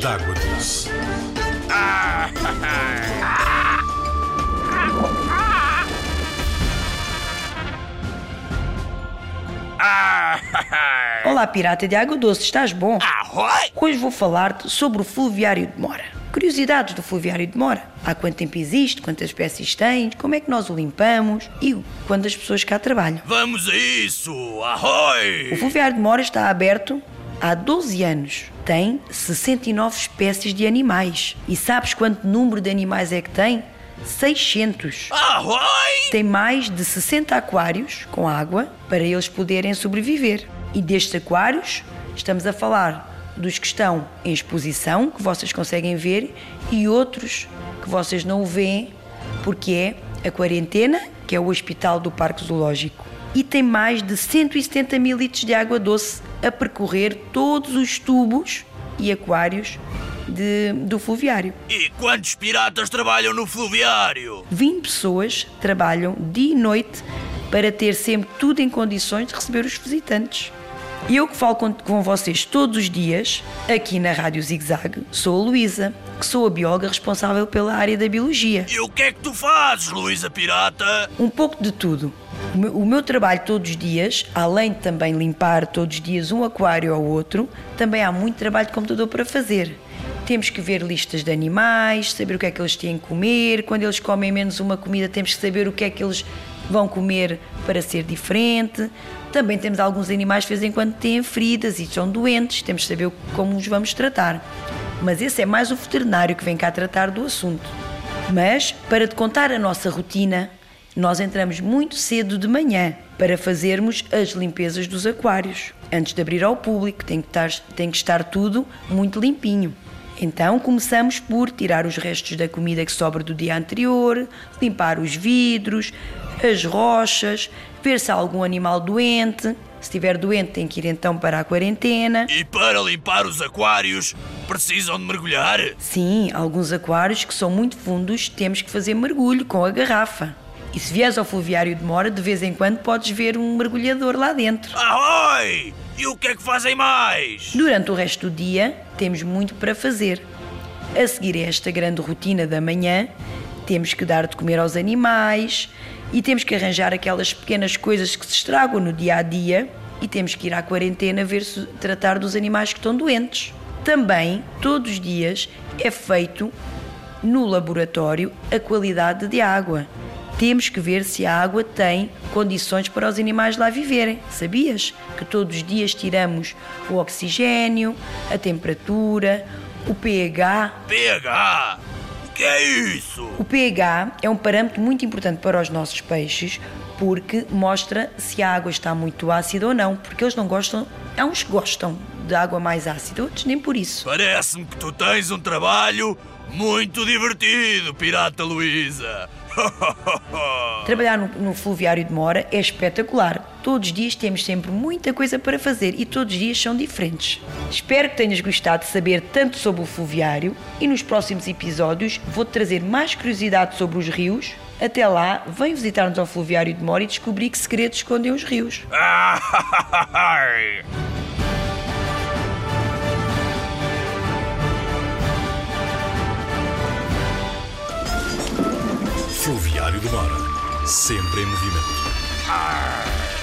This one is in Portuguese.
D'Água Doce. Olá, pirata de água doce, estás bom? Arroi! Hoje vou falar-te sobre o fluviário de Mora. Curiosidades do fluviário de Mora. Há quanto tempo existe, quantas espécies tem, como é que nós o limpamos e quantas pessoas cá trabalham. Vamos a isso! O Arroi! fluviário de Mora está aberto há 12 anos. Tem 69 espécies de animais. E sabes quanto número de animais é que tem? 600. Arroi! Tem mais de 60 aquários com água para eles poderem sobreviver. E destes aquários, estamos a falar dos que estão em exposição, que vocês conseguem ver, e outros que vocês não veem, porque é a quarentena, que é o hospital do Parque Zoológico. E tem mais de 170 mil litros de água doce a percorrer todos os tubos e aquários de- do fluviário. E quantos piratas trabalham no fluviário? 20 pessoas trabalham dia e noite para ter sempre tudo em condições de receber os visitantes. E eu que falo com, com vocês todos os dias, aqui na Rádio Zig Zag, sou a Luísa, que sou a bióloga responsável pela área da biologia. E o que é que tu fazes, Luísa Pirata? Um pouco de tudo. O meu, o meu trabalho todos os dias, além de também limpar todos os dias um aquário ao outro, também há muito trabalho de computador para fazer. Temos que ver listas de animais, saber o que é que eles têm que comer. Quando eles comem menos uma comida, temos que saber o que é que eles vão comer para ser diferente. Também temos alguns animais que de vez em quando têm feridas e são doentes, temos que saber como os vamos tratar. Mas esse é mais o veterinário que vem cá tratar do assunto. Mas, para te contar a nossa rotina, nós entramos muito cedo de manhã para fazermos as limpezas dos aquários. Antes de abrir ao público, tem que estar, tem que estar tudo muito limpinho. Então começamos por tirar os restos da comida que sobra do dia anterior, limpar os vidros, as rochas, ver se há algum animal doente. Se estiver doente, tem que ir então para a quarentena. E para limpar os aquários, precisam de mergulhar? Sim, alguns aquários que são muito fundos temos que fazer mergulho com a garrafa. E se vieres ao fluviário de Mora, de vez em quando podes ver um mergulhador lá dentro. Arroi! E o que é que fazem mais? Durante o resto do dia, temos muito para fazer. A seguir a esta grande rotina da manhã, temos que dar de comer aos animais e temos que arranjar aquelas pequenas coisas que se estragam no dia a dia e temos que ir à quarentena ver se tratar dos animais que estão doentes. Também, todos os dias, é feito no laboratório a qualidade de água. Temos que ver se a água tem condições para os animais lá viverem. Sabias que todos os dias tiramos o oxigênio, a temperatura, o pH? PH! O que é isso? O pH é um parâmetro muito importante para os nossos peixes porque mostra se a água está muito ácida ou não, porque eles não gostam, há uns que gostam de água mais ácida, outros nem por isso. Parece-me que tu tens um trabalho muito divertido, Pirata Luísa. Trabalhar no, no fluviário de Mora é espetacular. Todos os dias temos sempre muita coisa para fazer e todos os dias são diferentes. Espero que tenhas gostado de saber tanto sobre o fluviário e nos próximos episódios vou-te trazer mais curiosidade sobre os rios. Até lá, vem visitar-nos ao fluviário de Mora e descobrir que segredos escondem os rios. Ferroviário do Mar. Sempre em movimento. Arr!